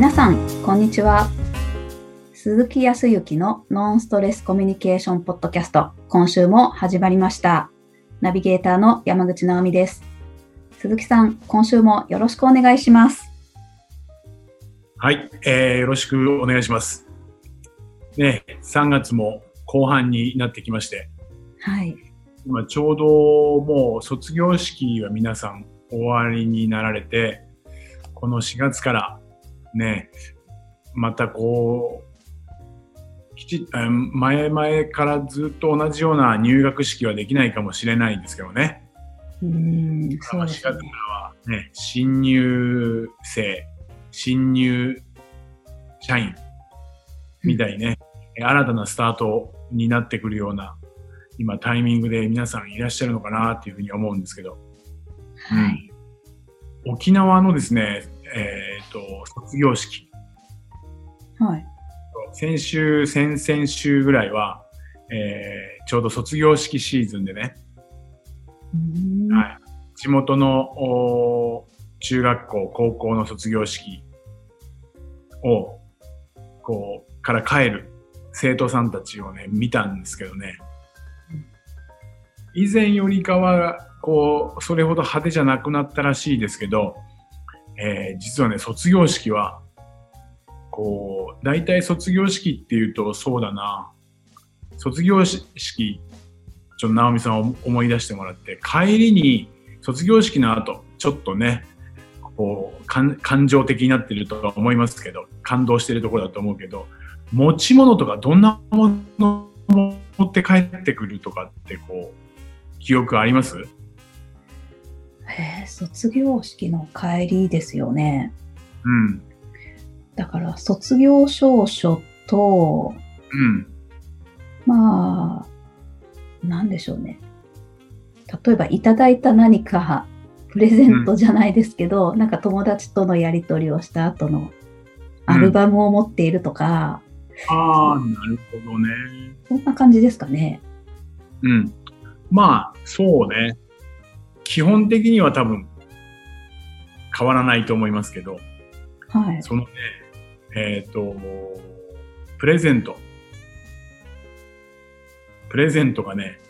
皆さん、こんにちは。鈴木康之のノンストレスコミュニケーションポッドキャスト、今週も始まりました。ナビゲーターの山口直美です。鈴木さん、今週もよろしくお願いします。はい、えー、よろしくお願いします。ね、3月も後半になってきまして、はい。今ちょうどもう卒業式は皆さん終わりになられて、この4月からね、またこう、きちあ前々からずっと同じような入学式はできないかもしれないんですけどね。うーん、4月からそうですね。はね、新入生、新入社員みたいにね、新たなスタートになってくるような、今タイミングで皆さんいらっしゃるのかなっていうふうに思うんですけど、はい。うん沖縄のですね、えっ、と、卒業式、はい。先週、先々週ぐらいは、えーちょうど卒業式シーズンでね、はい、地元のお中学校、高校の卒業式を、こう、から帰る生徒さんたちをね、見たんですけどね、以前よりかは、こう、それほど派手じゃなくなったらしいですけど、えー実はね、卒業式は、こう、大体卒業式っていうと、そうだな、卒業式、ちょっと直美さんを思い出してもらって、帰りに、卒業式の後、ちょっとね、こう、感情的になってるとは思いますけど、感動してるところだと思うけど、持ち物とかどんなもの持って帰ってくるとかって、こう、記憶あります？へえ卒業式の帰りですよね。うん。だから、卒業証書と、うん。まあ、なんでしょうね。例えば、いただいた何か、プレゼントじゃないですけど、なんか友達とのやり取りをした後のアルバムを持っているとか、ああ、なるほどね。そんな感じですかね。うん。まあ、そうね。基本的には多分、変わらないと思いますけど、はい。そのね、えっ、と、プレゼント。プレゼントがね、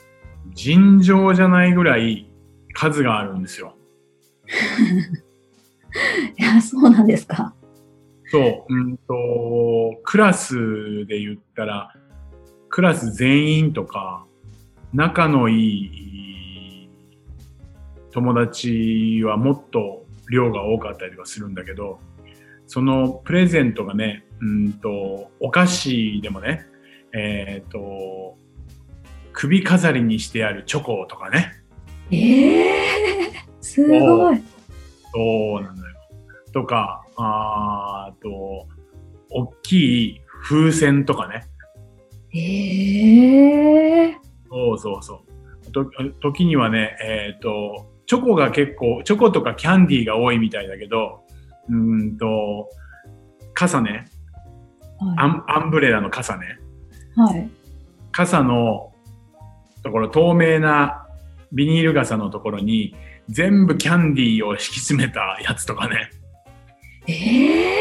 尋常じゃないぐらい数があるんですよ。いや、そうなんですか。そう、うんと、クラスで言ったら、クラス全員とか、仲のいい友達はもっと量が多かったりとかするんだけど、そのプレゼントがね、うんと、お菓子でもね、えっ、と、首飾りにしてあるチョコとかね、ええすごい。そうなんだよ。とか、あと、大きい風船とかね。ええそうそうそう。と時にはね、えっ、と、チョコが結構、チョコとかキャンディーが多いみたいだけど、うーんと、傘ね、アはンアンブレラの傘ね。い。はい。傘のところ、透明なビニール傘のところに、全部キャンディーを敷き詰めたやつとかね。ええ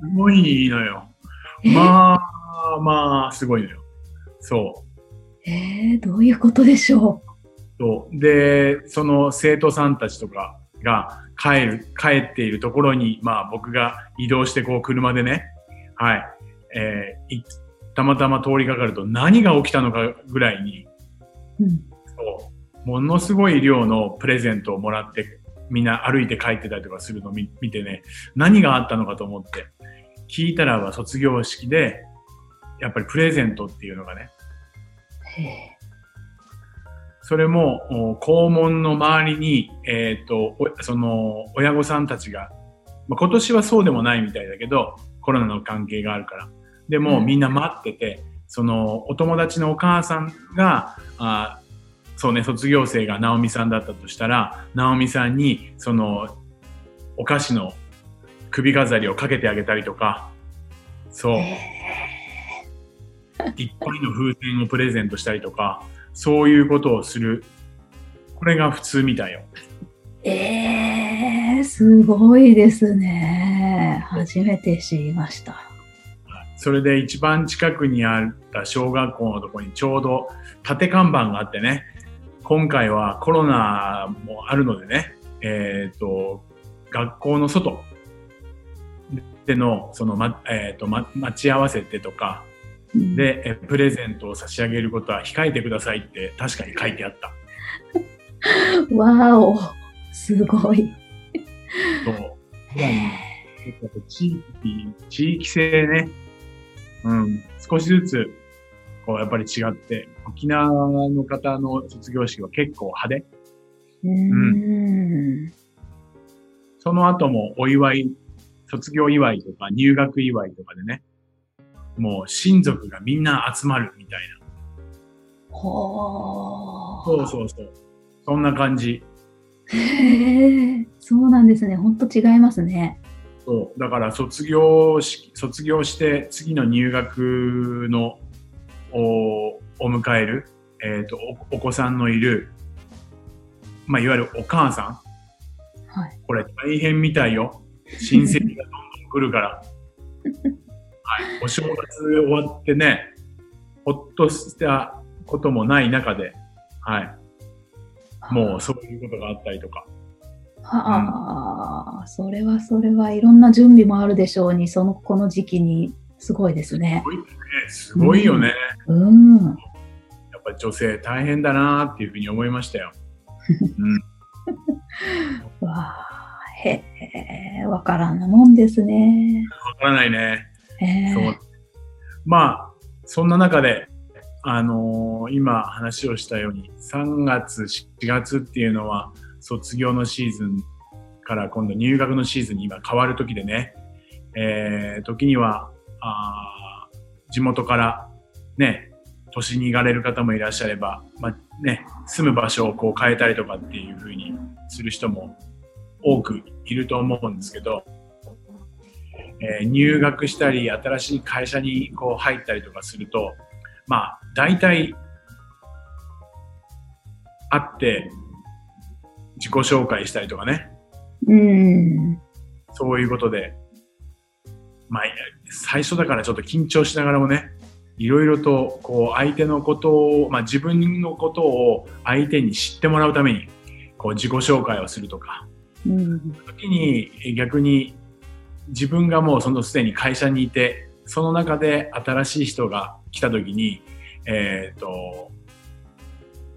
すごいのよ。えまあ、まあ、すごいのよ。そう。えー、どういうことでしょそう。で、その生徒さんたちとかが帰る、帰っているところに、まあ僕が移動してこう車でね、はい、えーいたまたま通りかかると何が起きたのかぐらいに、う。うん。そう、ものすごい量のプレゼントをもらって、みんな歩いて帰ってたりとかするのを見見てね、何があったのかと思って、聞いたらば卒業式で、やっぱりプレゼントっていうのがね、それも、お校門の周りに、えっ、と、おその、親御さんたちが、まあ、今年はそうでもないみたいだけど、コロナの関係があるから。でも、うんみんな待ってて、その、お友達のお母さんが、あそうね、卒業生が直美さんだったとしたら、直美さんに、その、お菓子の首飾りをかけてあげたりとか、そう。いっぱいの風船をプレゼントしたりとか、そういうことをする。これが普通みたいよ。えー、すごいですね。初めて知りました。それで一番近くにあった小学校のところにちょうど縦看板があってね、今回はコロナもあるのでね、えっ、と、学校の外での、その、ま、えっ、と、ま、待ち合わせてとか、うんで、えプレゼントを差し上げることは控えてくださいって確かに書いてあった。わーお、すごい。そう。地域、地域性ね、うん、少しずつ、こう、やっぱり違って、沖縄の方の卒業式は結構派手。うーん。その後もお祝い、卒業祝いとか入学祝いとかでね、もう親族がみんな集まるみたいな。ほそうそうそう。そんな感じ。う。へえ、そうなんですね。ほんと違いますね。そう。だから卒業し、卒業して次の入学のおお迎える、えっ、とお、お子さんのいる、まあ、いわゆるお母さん。はい。これ大変みたいよ。親戚がどんどん来るから。はい。お正月終わってね、ほっとしたこともない中で、はい。もうそういうことがあったりとか。はあ、それはそれはいろんな準備もあるでしょうに、そのこの時期にすごいですねす。ごいね。すごいよね。うん。やっぱ女性大変だなっていうふうに思いましたよ。うん。わあ、へえ、わからんなもんですね。わからないね。へえそう。まあ、そんな中で、あのー今話をしたように、3月、4月っていうのは、卒業のシーズンから今度入学のシーズンに今変わる時でね、えー、時には、あー地元からね、都市に行かれる方もいらっしゃれば、まあね、住む場所をこう変えたりとかっていう風にする人も多くいると思うんですけど、えー入学したり、新しい会社にこう入ったりとかすると、まあ、大体、会って、自己紹介したりとかね、うん。そういうことで、まあ、最初だからちょっと緊張しながらもね、いろいろと、こう、相手のことを、まあ、自分のことを相手に知ってもらうために、こう、自己紹介をするとか、うん。時にえ逆に自分がもうそのすでに会社にいてその中で新しい人が来た時にえっ、と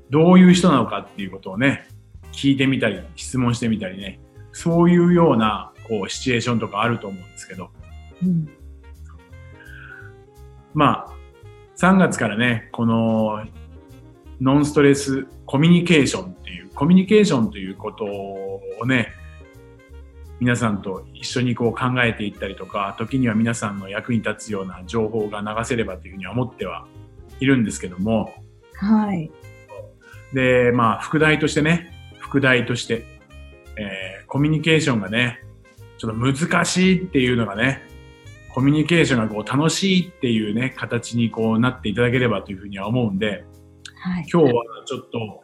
どういう人なのかっていうことをね聞いてみたり質問してみたりねそういうようなこうシチュエーションとかあると思うんですけどうん。まあ3月からねこのノンストレスコミュニケーションっていうコミュニケーションということをね皆さんと一緒にこう考えていったりとか時には皆さんの役に立つような情報が流せればというふうには思ってはいるんですけどもはい。でまあ副題としてね副題として、えーコミュニケーションがねちょっと難しいっていうのがねコミュニケーションがこう楽しいっていうね形にこうなっていただければというふうには思うんではい。今日はちょっと、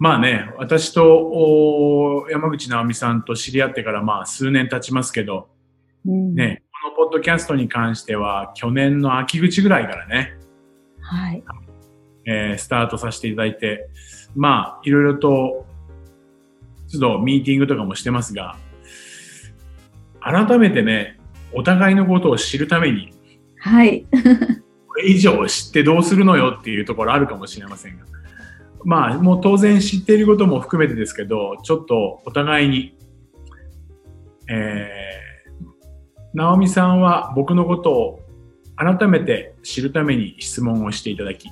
まあね、私とお山口直美さんと知り合ってからまあ数年経ちますけど、うん。ね、このポッドキャストに関しては去年の秋口ぐらいからね、はい。えースタートさせていただいて、まあいろいろと都度ミーティングとかもしてますが、改めてね、お互いのことを知るために、はい。これ以上知ってどうするのよっていうところあるかもしれませんが。まあ、もう当然知っていることも含めてですけど、ちょっとお互いに、えー、直美さんは僕のことを改めて知るために質問をしていただき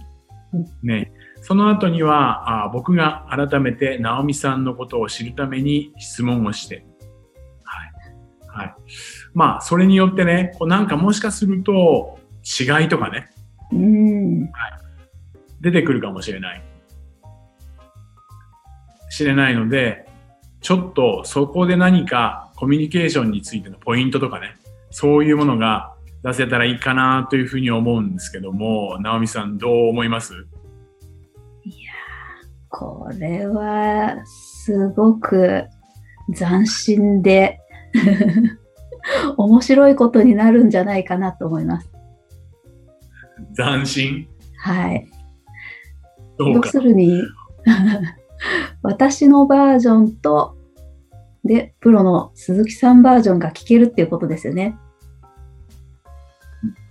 うん、ね、その後にはあ僕が改めて直美さんのことを知るために質問をして、はい。はい。まあ、それによってね、こうなんかもしかすると違いとかね、うん。出てくるかもしれない。知れないので、ちょっとそこで何かコミュニケーションについてのポイントとかね、そういうものが出せたらいいかなというふうに思うんですけども、直美さんどう思います？これは、すごく斬新で 面白いことになるんじゃないかなと思います。斬新？はい。要す。るに、私のバージョンと、で、プロの鈴木さんバージョンが聞けるっていうことですよね。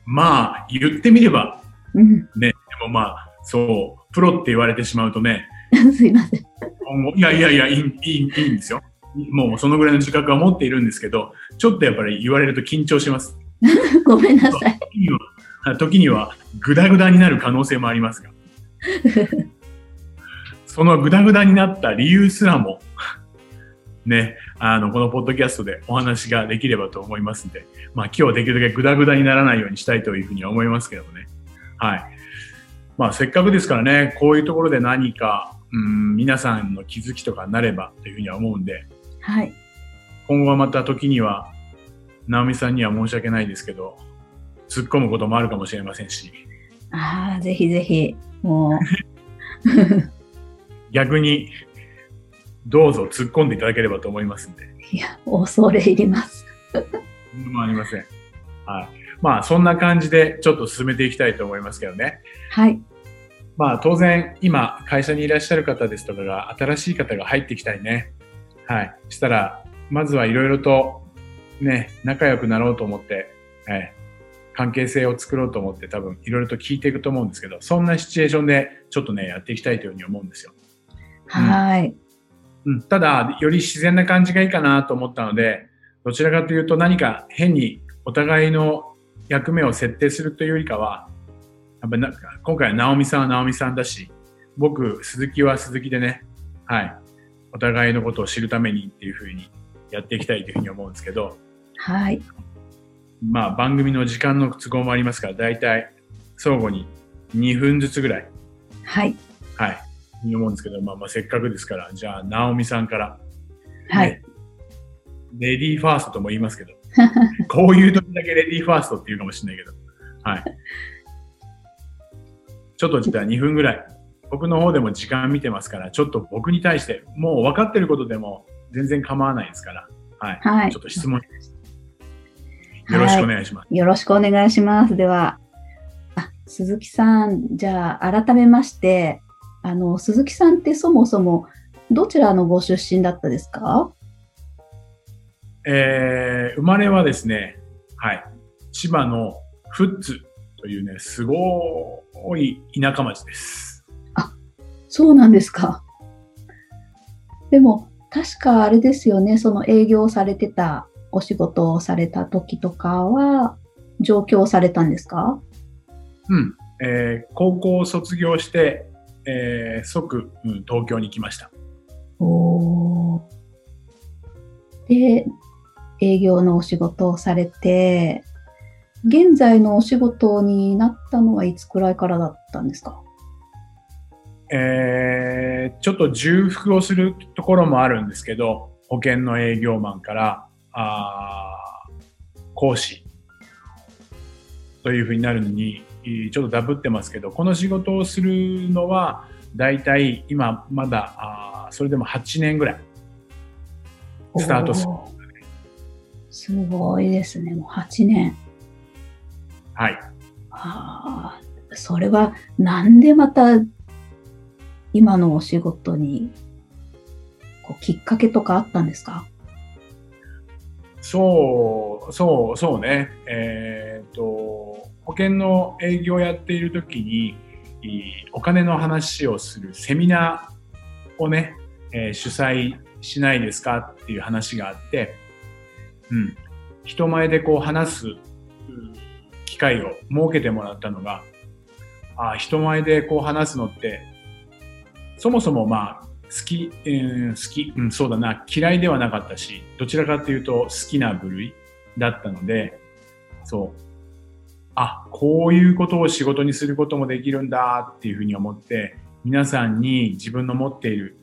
まあ、言ってみれば、うん。でもまあ、そう、プロって言われてしまうとね、すいません。いやいやいや、いい、いい、いいんですよ。もうそのぐらいの自覚は持っているんですけど、ちょっとやっぱり言われると緊張します。ごめんなさい。時には、時にはグダグダになる可能性もありますが、そのグダグダになった理由すらも、ね、あの、このポッドキャストでお話ができればと思いますんで、まあ今日はできるだけグダグダにならないようにしたいというふうには思いますけどもね。はい。まあせっかくですからね、こういうところで何か、うん、皆さんの気づきとかになればというふうには思うんで、はい。今後はまた時には、直美さんには申し訳ないですけど、突っ込むこともあるかもしれませんし、ああ、ぜひぜひ、もう、逆にどうぞ突っ込んでいただければと思いますんで、いや、恐れ入ります。もありません。はい。まあ、そんな感じでちょっと進めていきたいと思いますけどね。はい。まあ、当然、今、会社にいらっしゃる方ですとかが、新しい方が入ってきたりね。はい。したら、まずはいろいろと、ね、仲良くなろうと思って、はい。関係性を作ろうと思って多分いろいろと聞いていくと思うんですけど、そんなシチュエーションでちょっとね、やっていきたいというふうに思うんですよ。はい。うん、ただ、より自然な感じがいいかなと思ったので、どちらかというと何か変にお互いの役目を設定するというよりかは、やっぱりな今回は直美さんは直美さんだし、僕、鈴木は鈴木でね、はい、お互いのことを知るためにっていうふうにやっていきたいというふうに思うんですけど、はい。まあ番組の時間の都合もありますから、だいたい相互に2分ずつぐらい、はい。はい、に思うんですけど、まあまあせっかくですから、じゃあ直美さんから、はい。ねレディーファーストとも言いますけど、こういう時だけレディーファーストって言うかもしれないけど、はい。ちょっとじゃあ2分ぐらい、僕の方でも時間見てますから、ちょっと僕に対して、もう分かってることでも全然構わないですから、はい。はいちょっと質問、よろしくお願いします。よろしくお願いします。では、あ鈴木さん、じゃあ改めまして、あの、鈴木さんってそもそもどちらのご出身だったですか？えー生まれはですね、はい、千葉の富津というね、すごい田舎町です。そうなんですか。でも、確かあれですよね、その営業されてたお仕事をされた時とかは、上京されたんですか？うん。えー高校を卒業して、えー即、うん、東京に来ました。おーで、営業のお仕事をされて、現在のお仕事になったのはいつくらいからだったんですか？えーちょっと重複をするところもあるんですけど、保険の営業マンから、あー講師というふうになるのに、いちょっとダブってますけど、この仕事をするのは、だいたい今まだ、あーそれでも8年ぐらい。スタートするすごいですね、もう8年。はい。ああ、それはなんでまた今のお仕事にこうきっかけとかあったんですか？そう、そう、そうね。えっ、と、保険の営業をやっているときに、お金の話をするセミナーをね、えー主催しないですかっていう話があって、うん。人前でこう話す機会を設けてもらったのが、あ人前でこう話すのって、そもそもまあ、好き、うん、好き、うん、そうだな、嫌いではなかったし、どちらかっていうと好きな部類だったので、そう。あ、こういうことを仕事にすることもできるんだっていうふうに思って、皆さんに自分の持っている、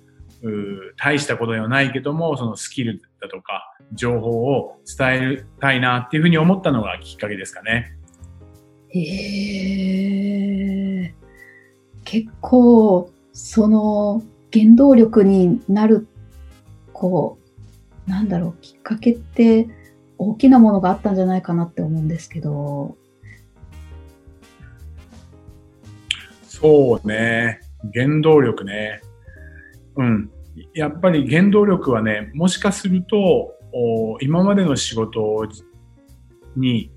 大したことではないけども、そのスキルだとか、情報を伝えたいなっていうふうに思ったのがきっかけですかね。へえ。結構その原動力になるこうなんだろう、きっかけって大きなものがあったんじゃないかなって思うんですけど。そうね。原動力ね。うん。やっぱり原動力はね、もしかすると、今までの仕事に、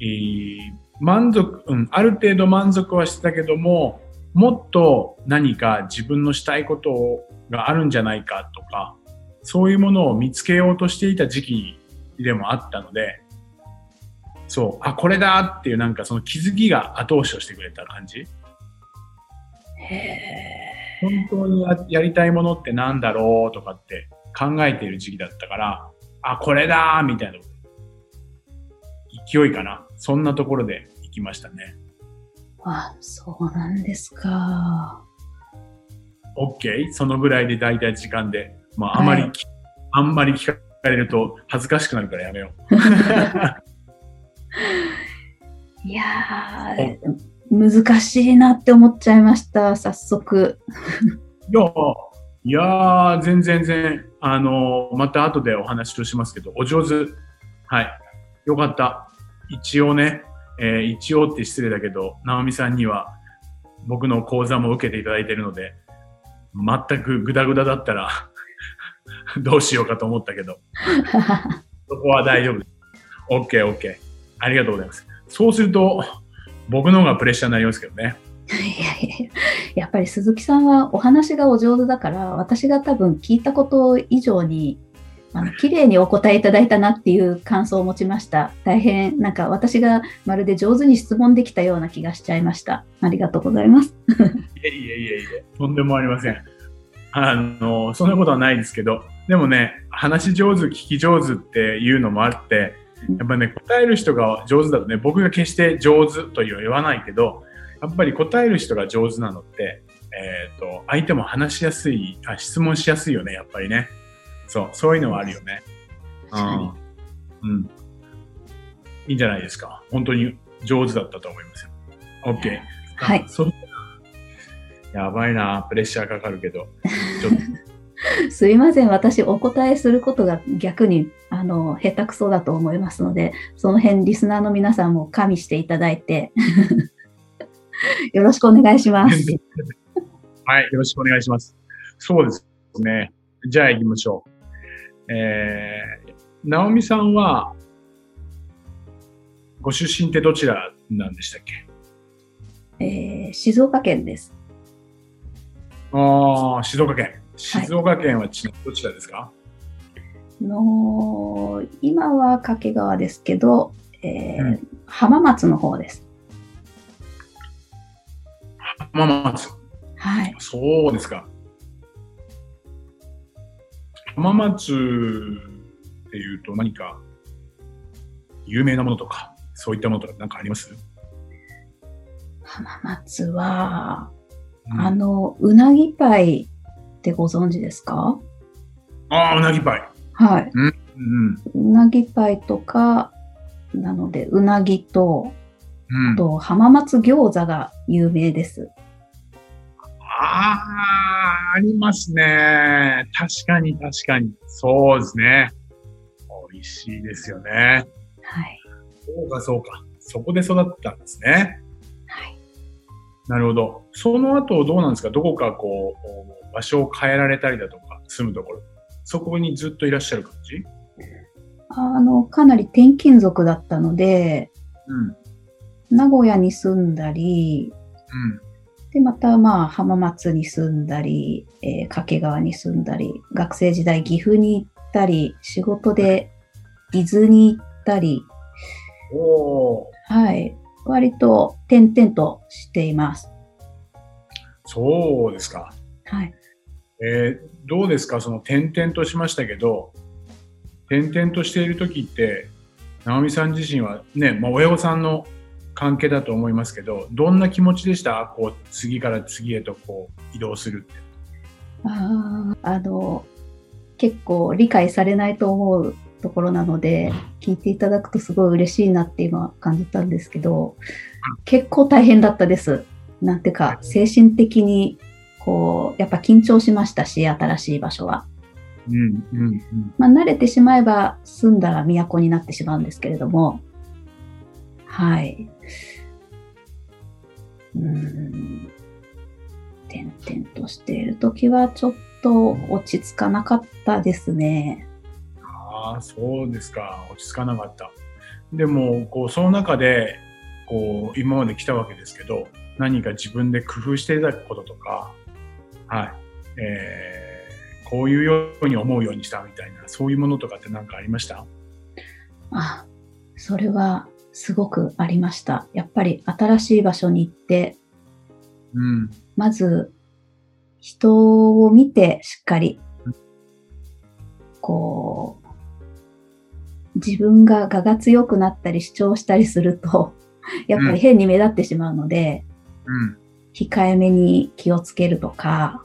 えー、満足、うん、ある程度満足はしてたけども、もっと何か自分のしたいことがあるんじゃないかとか、そういうものを見つけようとしていた時期でもあったので、そう、あ、これだっていうなんかその気づきが後押しをしてくれた感じ。本当にやりたいものってなんだろうとかって考えている時期だったから、あ、これだみたいな。勢いかな。そんなところで行きましたね。あ、そうなんですか。OK? そのぐらいで大体時間で。まあ、あまり、はい、あんまり聞かれると恥ずかしくなるからやめよう。いやー、難しいなって思っちゃいました、早速。いや、いや全然全然、あのまた後でお話をしますけど、お上手。はい。よかった。一応ね、えー、一応って失礼だけど、直美さんには僕の講座も受けていただいているので、全くグダグダだったら どうしようかと思ったけど、そこは大丈夫。OK、OK。ありがとうございます。そうすると、僕の方がプレッシャーになりますけどね。いやいややっぱり鈴木さんはお話がお上手だから、私が多分聞いたこと以上にあの綺麗にお答えいただいたなっていう感想を持ちました。大変なんか私がまるで上手に質問できたような気がしちゃいました。ありがとうございます。いえいえいえいえ、とんでもありません。あの、そんなことはないですけど、でもね、話上手、聞き上手っていうのもあって、やっぱね、答える人が上手だとね、僕が決して上手とは言わないけど、やっぱり答える人が上手なのって、えっ、ー、と、相手も話しやすいあ、質問しやすいよね、やっぱりね。そう、そういうのはあるよね。うん。うん。いいんじゃないですか。本当に上手だったと思いますよ。OK。はい。そやばいな、プレッシャーかかるけど。ちょっと すいません。私、お答えすることが逆に、あの、下手くそだと思いますので、その辺、リスナーの皆さんも加味していただいて、よろしくお願いします。はい、よろしくお願いします。そうですね。じゃあ行きましょう。えー、直美さんは、ご出身ってどちらなんでしたっけ？えー、静岡県です。ああ、静岡県。静岡県はち、はい、どちらですか？の今は掛川ですけど、えー、うん、浜松の方です。浜松。はい。そうですか。浜松っていうと何か有名なものとか、そういったものとか何かあります？浜松は、うん、あの、うなぎパイってご存知ですか？ああ、うなぎパイ。はい。うん、うん、うなぎパイとか、なので、うなぎと、うん、あと、浜松餃子が有名です。ああ、ありますね。確かに確かに。そうですね。美味しいですよね。はい。そうかそうか。そこで育ったんですね。はい。なるほど。その後どうなんですか？どこかこう、場所を変えられたりだとか、住むところ。そこにずっといらっしゃる感じ？あの、かなり転勤族だったので、うん、名古屋に住んだり、うん、で、またまあ浜松に住んだり、えー、掛川に住んだり、学生時代岐阜に行ったり、仕事で伊豆に行ったり、はい。割と点々としています。そうですか。はい。えー、どうですか？その点々としましたけど、点々としている時って、直美さん自身はね、まあ、親御さんの関係だと思いますけど、どんな気持ちでした？こう、次から次へとこう、移動するって。ああ、あの、結構理解されないと思うところなので、聞いていただくとすごい嬉しいなって今感じたんですけど、結構大変だったです。なんていうか、精神的に、こう、やっぱ緊張しましたし、新しい場所は。うんうんうん。まあ、慣れてしまえば住んだら都になってしまうんですけれども、はい。うーん。点々としているときはちょっと落ち着かなかったですね。ああ、そうですか。落ち着かなかった。でも、こう、その中で、こう、今まで来たわけですけど、何か自分で工夫していたこととか、はい。えー、こういうように思うようにしたみたいな、そういうものとかって何かありました？あ、それはすごくありました。やっぱり新しい場所に行って、うん。まず人を見てしっかりうん、こう、自分が我が強くなったり主張したりすると、やっぱり変に目立ってしまうので、うん。控えめに気をつけるとか、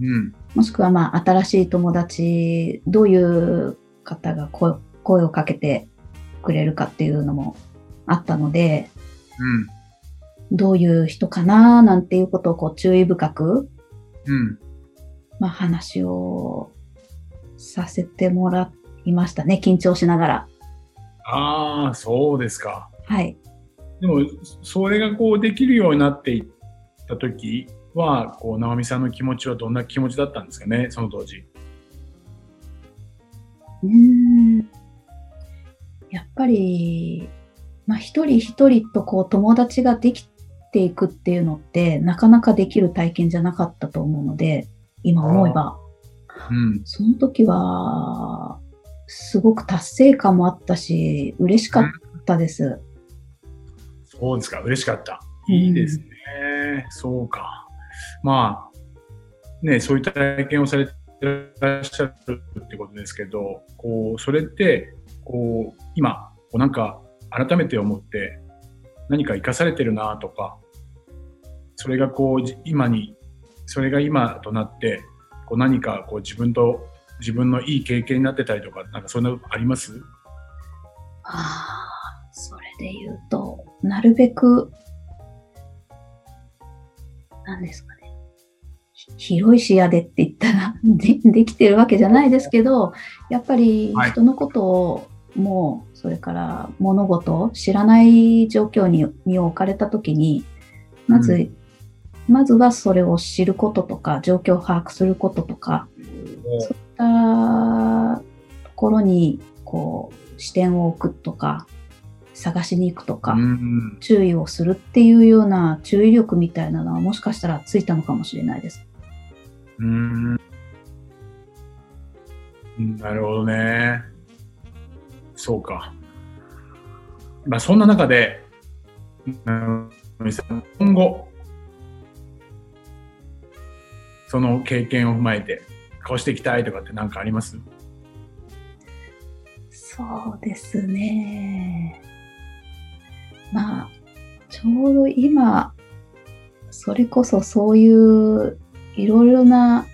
うん。もしくはまあ新しい友達、どういう方が声声をかけてくれるかっていうのもあったので、うん。どういう人かななんていうことをこう注意深く、うん。まあ、話をさせてもらいましたね。緊張しながら。ああ、そうですか。はい。でも、それがこうできるようになっていった時は、こう、直美さんの気持ちはどんな気持ちだったんですかね、その当時。うーん。やっぱり、まあ、一人一人とこう友達ができていくっていうのって、なかなかできる体験じゃなかったと思うので、今思えば。うん。その時は、すごく達成感もあったし、嬉しかったです。そうですか、嬉しかった。うんいいですね。そうか。まあ、ね、そういった体験をされてらっしゃるってことですけど、こう、それって、こう、今、こうなんか、改めて思って、何か生かされてるなとか、それがこう、じ今に、それが今となって、こう何かこう自分と、自分のいい経験になってたりとか、なんかそんなのあります？ああ、それで言うと、なるべく、何ですかね。ひ広い視野でって言ったら でできてるわけじゃないですけど、やっぱりはい。人のことをもう、それから物事を知らない状況に身を置かれたときに、まず、うまずはそれを知ることとか、状況を把握することとか、そったところにこう視点を置くとか探しに行くとか、うん注意をするっていうような注意力みたいなのはもしかしたらついたのかもしれないです。うーんうんなるほどね。そうか。まあそんな中で、うん今後、その経験を踏まえて、こうしていきたいとかって何かあります？そうですね。まあ、ちょうど今、それこそそういういろいろな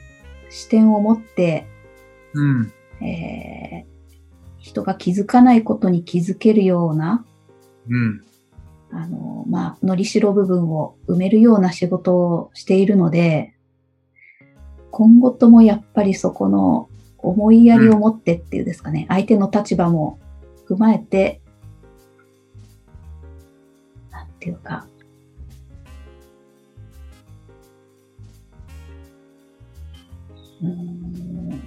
視点を持って、うん。えー人が気づかないことに気づけるような、うん。あの、まあ、のりしろ部分を埋めるような仕事をしているので、今後ともやっぱりそこの思いやりを持ってっていうですかね、相手の立場も踏まえて、なんていうか、うーん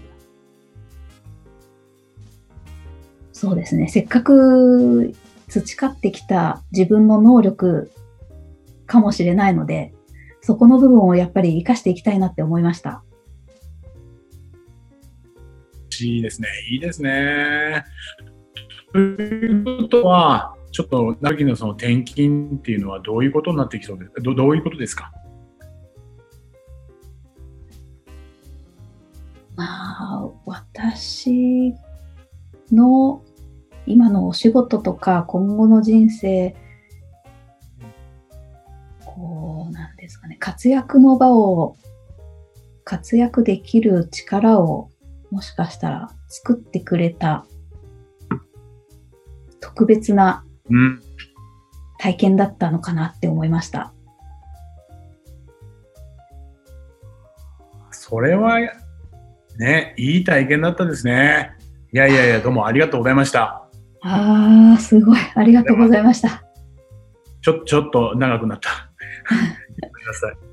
そうですね。せっかく培ってきた自分の能力かもしれないので、そこの部分をやっぱり活かしていきたいなって思いました。いいですね。いいですね。ということは、ちょっと、なきのその転勤っていうのはどういうことになってきそうですどどういうことですか？まあ、私の今のお仕事とか今後の人生、こう、なんですかね、活躍の場を、活躍できる力をもしかしたら作ってくれた特別なうん。体験だったのかなって思いました。それは、ね、いい体験だったですね。いやいやいや、どうもありがとうございました。ああ、すごい。ありがとうございました。ちょ、ちょっと長くなった。ごめんなさい。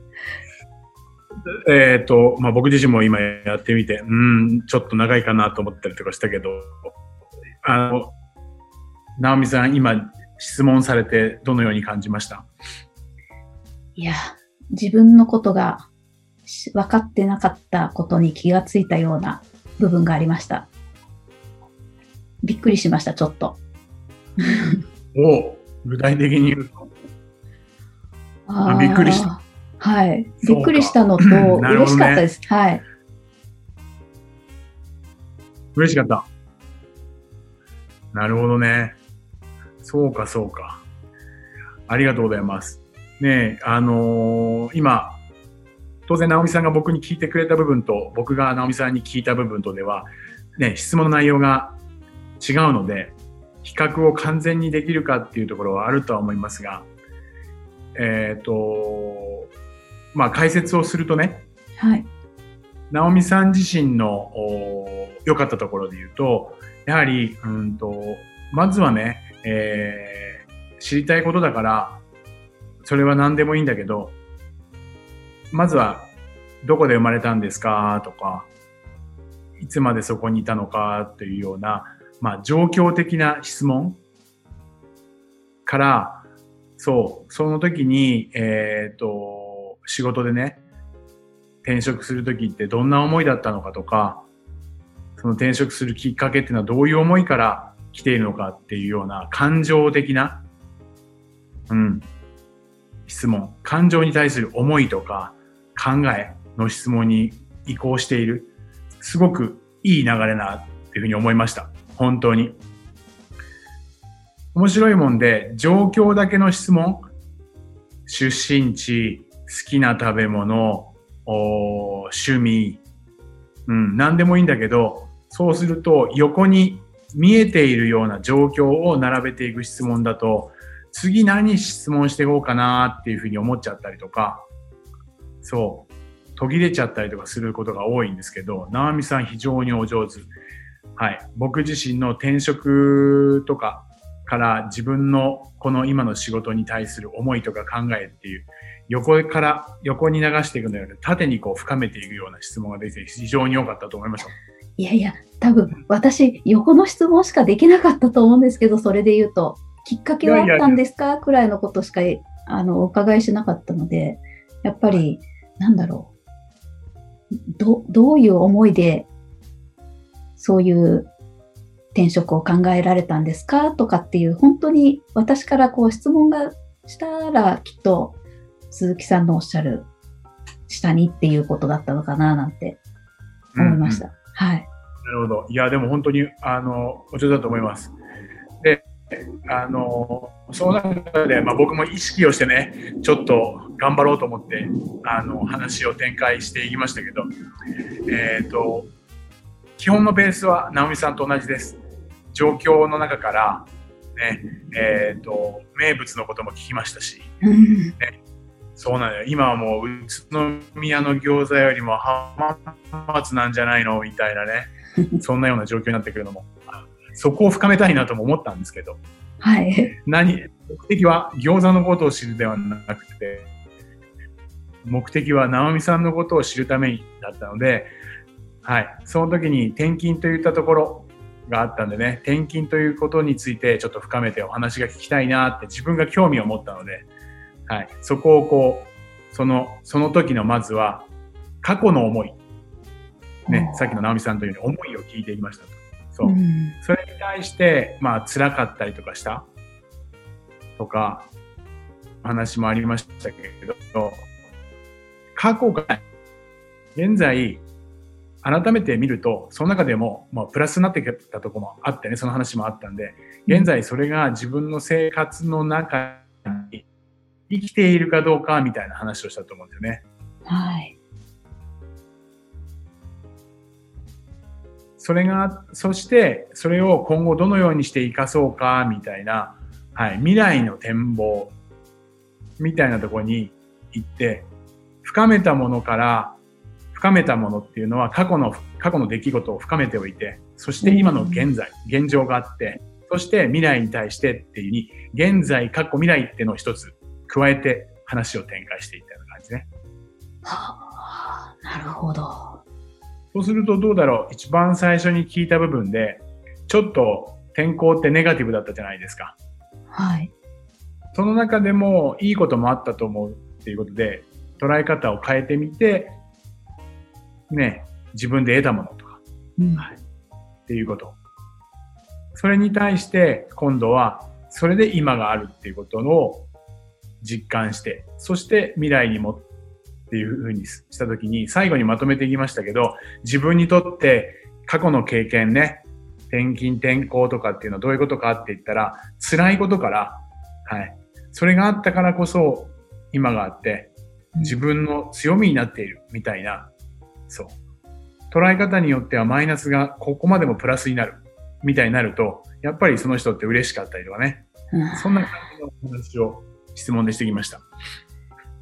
えっ、と、まあ、僕自身も今やってみて、うん、ちょっと長いかなと思ったりとかしたけど、あの、直美さん、今質問されてどのように感じました？いや、自分のことがし分かってなかったことに気がついたような部分がありました。びっくりしました、ちょっと。お具体的に言うと。あーびっくりした。はい。びっくりしたのと、嬉しかったです。はい。嬉しかった。なるほどね。そうか、そうか。ありがとうございます。ねえ、あのー今、当然、直美さんが僕に聞いてくれた部分と、僕が直美さんに聞いた部分とでは、ね、質問の内容が違うので、比較を完全にできるかっていうところはあるとは思いますが、えっ、と、まあ、解説をするとね、はい。直美さん自身のお良かったところで言うと、やはり、うんと、まずはね、えー知りたいことだから、それは何でもいいんだけど、まずは、どこで生まれたんですか？とか、いつまでそこにいたのか？というような、まあ、状況的な質問から、そう、その時に、えっ、と、仕事でね、転職するときってどんな思いだったのかとか、その転職するきっかけっていうのはどういう思いから来ているのかっていうような感情的な、うん、質問。感情に対する思いとか考えの質問に移行している。すごくいい流れなっていうふうに思いました。本当に。面白いもんで、状況だけの質問、出身地、好きな食べ物、お趣味、うん、何でもいいんだけど、そうすると横に見えているような状況を並べていく質問だと、次何質問していこうかなっていうふうに思っちゃったりとか、そう、途切れちゃったりとかすることが多いんですけど、直美さん非常にお上手。はい。僕自身の転職とかから自分のこの今の仕事に対する思いとか考えっていう横から横に流していくのより縦にこう深めていくような質問が出て非常に良かったと思いました。いやいや、多分私、横の質問しかできなかったと思うんですけど、それで言うと、きっかけはあったんですか？くらいのことしかあのお伺いしなかったので、やっぱり、なんだろう。どどういう思いで、そういう転職を考えられたんですか？とかっていう、本当に私からこう質問がしたら、きっと鈴木さんのおっしゃる下にっていうことだったのかななんて思いました。うんうんはい。なるほど。いや、でも本当に、あの、お上手だと思います。で、あの、その中で、まあ、僕も意識をしてね、ちょっと頑張ろうと思って、あの、話を展開していきましたけど、えっ、と、基本のベースは直美さんと同じです。状況の中から、ね、えっ、と、名物のことも聞きましたし、うんそうなのよ。今はもう宇都宮の餃子よりも浜松なんじゃないの？みたいなね。そんなような状況になってくるのも。そこを深めたいなとも思ったんですけど、はい。何、目的は餃子のことを知るではなくて、目的は直美さんのことを知るためにだったので、はい。その時に転勤といったところがあったんでね、転勤ということについてちょっと深めてお話が聞きたいなって自分が興味を持ったので、はい。そこをこう、その、その時のまずは、過去の思い。ね、さっきの直美さんというように思いを聞いていきましたと。そうう。んそれに対して、まあ、辛かったりとかした？とか、話もありましたけれど、過去が、現在、改めて見ると、その中でも、まあ、プラスになってきたところもあってね、その話もあったんで、現在それが自分の生活の中に生きているかどうかみたいな話をしたと思うんですよね。はい。それが、そして、それを今後どのようにして生かそうか、みたいな、はい、未来の展望、みたいなところに行って、深めたものから、深めたものっていうのは過去の、過去の出来事を深めておいて、そして今の現在、現状があって、そして未来に対してっていうに、現在、過去、未来っていうのを一つ加えて話を展開していったような感じね。はあ、なるほど。そうするとどうだろう？一番最初に聞いた部分で、ちょっと天候ってネガティブだったじゃないですか。はい。その中でもいいこともあったと思うっていうことで、捉え方を変えてみて、ね、自分で得たものとか、うん、はい、っていうこと。それに対して今度はそれで今があるっていうことを実感して、そして未来にもっていうふうにしたときに最後にまとめていきましたけど、自分にとって過去の経験ね、転勤転校とかっていうのはどういうことかって言ったら、辛いことから、はい。それがあったからこそ今があって、自分の強みになっているみたいな、そう。捉え方によってはマイナスがここまでもプラスになるみたいになると、やっぱりその人って嬉しかったりとかね。そんな感じの話を質問でしてきました。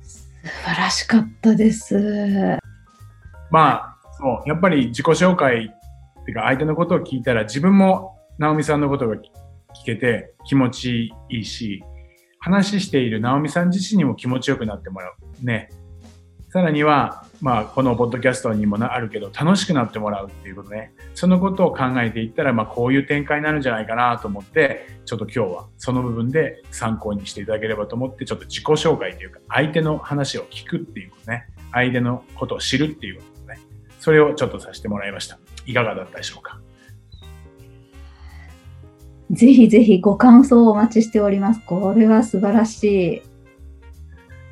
素晴らしかったです。まあ、そう、やっぱり自己紹介っていうか相手のことを聞いたら自分も直美さんのことが聞けて気持ちいいし、話している直美さん自身にも気持ちよくなってもらう。ね。さらには、まあ、このポッドキャストにもあるけど、楽しくなってもらうっていうことね。そのことを考えていったら、まあ、こういう展開になるんじゃないかなと思って、ちょっと今日はその部分で参考にしていただければと思って、ちょっと自己紹介というか、相手の話を聞くっていうことね。相手のことを知るっていうことね。それをちょっとさせてもらいました。いかがだったでしょうか？ぜひぜひご感想をお待ちしております。これは素晴らしい。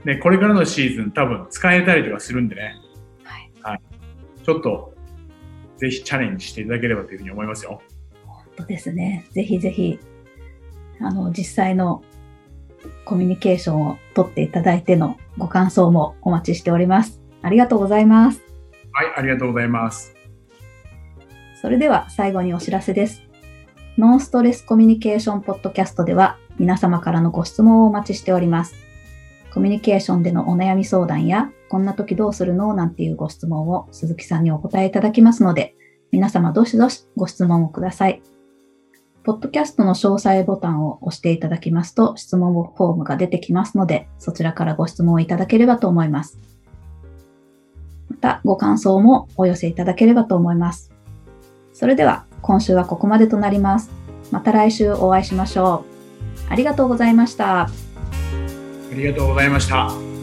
ね、これからのシーズン多分使えたりとかするんでね。はい。はい。ちょっと、ぜひチャレンジしていただければというふうに思いますよ。本当ですね。ぜひぜひ、あの、実際のコミュニケーションをとっていただいてのご感想もお待ちしております。ありがとうございます。はい、ありがとうございます。それでは最後にお知らせです。ノンストレスコミュニケーションポッドキャストでは皆様からのご質問をお待ちしております。コミュニケーションでのお悩み相談や、こんな時どうするの？なんていうご質問を鈴木さんにお答えいただきますので、皆様どしどしご質問をください。ポッドキャストの詳細ボタンを押していただきますと、質問フォームが出てきますので、そちらからご質問をいただければと思います。また、ご感想もお寄せいただければと思います。それでは、今週はここまでとなります。また来週お会いしましょう。ありがとうございました。ありがとうございました。